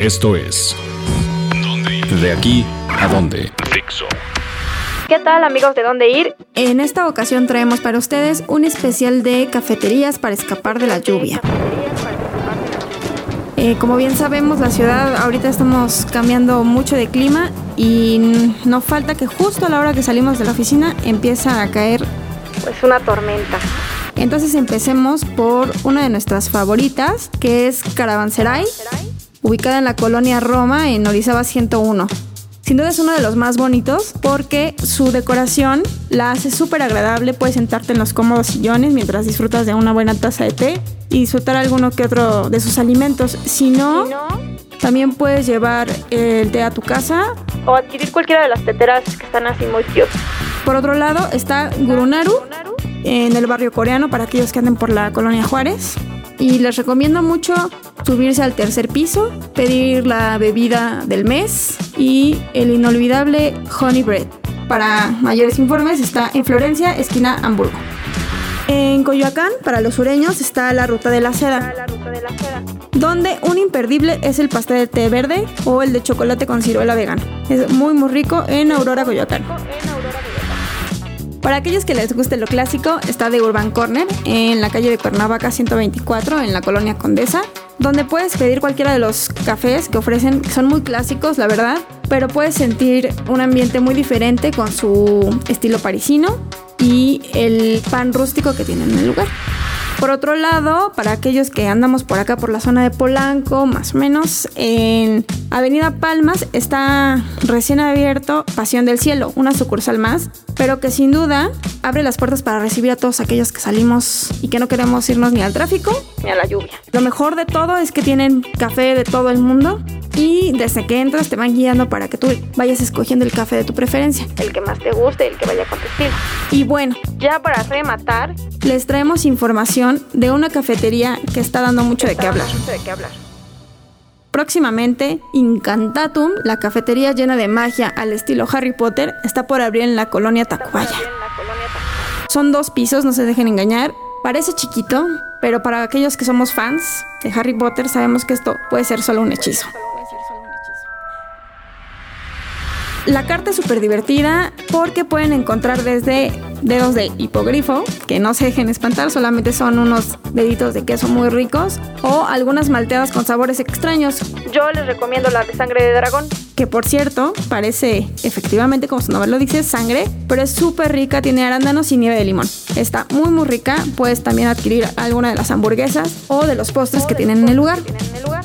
Esto es De aquí a dónde. Fixo. ¿Qué tal amigos de dónde ir? En esta ocasión traemos para ustedes un especial de cafeterías para escapar de la lluvia. Eh, como bien sabemos, la ciudad ahorita estamos cambiando mucho de clima y no falta que justo a la hora que salimos de la oficina empieza a caer. Pues una tormenta. Entonces empecemos por una de nuestras favoritas, que es Caravanserai, ubicada en la colonia Roma, en Orizaba 101. Sin duda es uno de los más bonitos porque su decoración la hace súper agradable. Puedes sentarte en los cómodos sillones mientras disfrutas de una buena taza de té y disfrutar alguno que otro de sus alimentos. Si no, también puedes llevar el té a tu casa. O adquirir cualquiera de las teteras que están así muy cute. Por otro lado está Gurunaru en el barrio coreano para aquellos que anden por la colonia Juárez. Y les recomiendo mucho subirse al tercer piso, pedir la bebida del mes y el inolvidable Honey Bread. Para mayores informes está en Florencia, esquina Hamburgo. En Coyoacán, para los sureños, está la Ruta de la Seda, donde un imperdible es el pastel de té verde o el de chocolate con ciruela vegana. Es muy muy rico. En Aurora Coyoacán. Para aquellos que les guste lo clásico, está The Urban Corner en la calle de Cuernavaca 124 en la colonia Condesa, donde puedes pedir cualquiera de los cafés que ofrecen, son muy clásicos, la verdad, pero puedes sentir un ambiente muy diferente con su estilo parisino y el pan rústico que tienen en el lugar. Por otro lado, para aquellos que andamos por acá por la zona de Polanco, más o menos, en Avenida Palmas está recién abierto Pasión del Cielo, una sucursal más, pero que sin duda abre las puertas para recibir a todos aquellos que salimos y que no queremos irnos ni al tráfico. Ni a la lluvia. Lo mejor de todo es que tienen café de todo el mundo y desde que entras te van guiando para que tú vayas escogiendo el café de tu preferencia. El que más te guste, el que vaya con tu estilo. Y bueno, Ya para rematar, les traemos información de una cafetería que está dando mucho de qué hablar. mucho de qué hablar. Próximamente, Incantatum, la cafetería llena de magia al estilo Harry Potter, está por abrir en la colonia Tacubaya. En la colonia Tacubaya. Son dos pisos, no se dejen engañar. Parece chiquito, pero para aquellos que somos fans de Harry Potter sabemos que esto puede ser solo un hechizo. La carta es súper divertida porque pueden encontrar desde dedos de hipogrifo, que no se dejen espantar, solamente son unos deditos de queso muy ricos, o algunas malteadas con sabores extraños, Yo les recomiendo la de sangre de dragón. que por cierto parece efectivamente como su nombre lo dice sangre, pero es súper rica, tiene arándanos y nieve de limón. Está muy muy rica, puedes también adquirir alguna de las hamburguesas o de los postres que tienen en el lugar. Tienen en el lugar.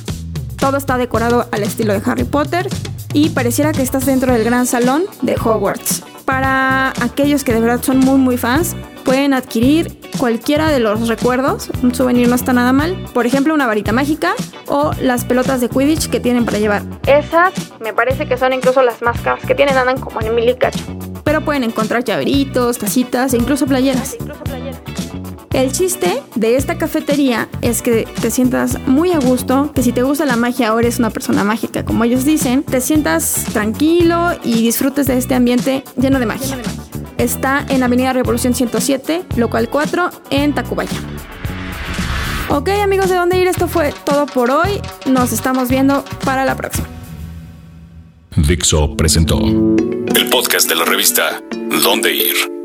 Todo está decorado al estilo de Harry Potter y pareciera que estás dentro del gran salón de Hogwarts. Para aquellos que de verdad son muy muy fans, pueden adquirir cualquiera de los recuerdos, un souvenir no está nada mal, por ejemplo una varita mágica o las pelotas de Quidditch que tienen para llevar. Esas me parece que son incluso las más caras que tienen, andan como en mil y cacho. Pero pueden encontrar llaveritos, tacitas e incluso playeras. Incluso playeras. El chiste de esta cafetería es que te sientas muy a gusto, que si te gusta la magia o eres una persona mágica, como ellos dicen, te sientas tranquilo y disfrutes de este ambiente lleno de magia. Está en Avenida Revolución 107, local 4, en Tacubaya. Ok amigos, ¿de dónde ir? Esto fue todo por hoy. Nos estamos viendo para la próxima. Dixo presentó el podcast de la revista Dónde ir.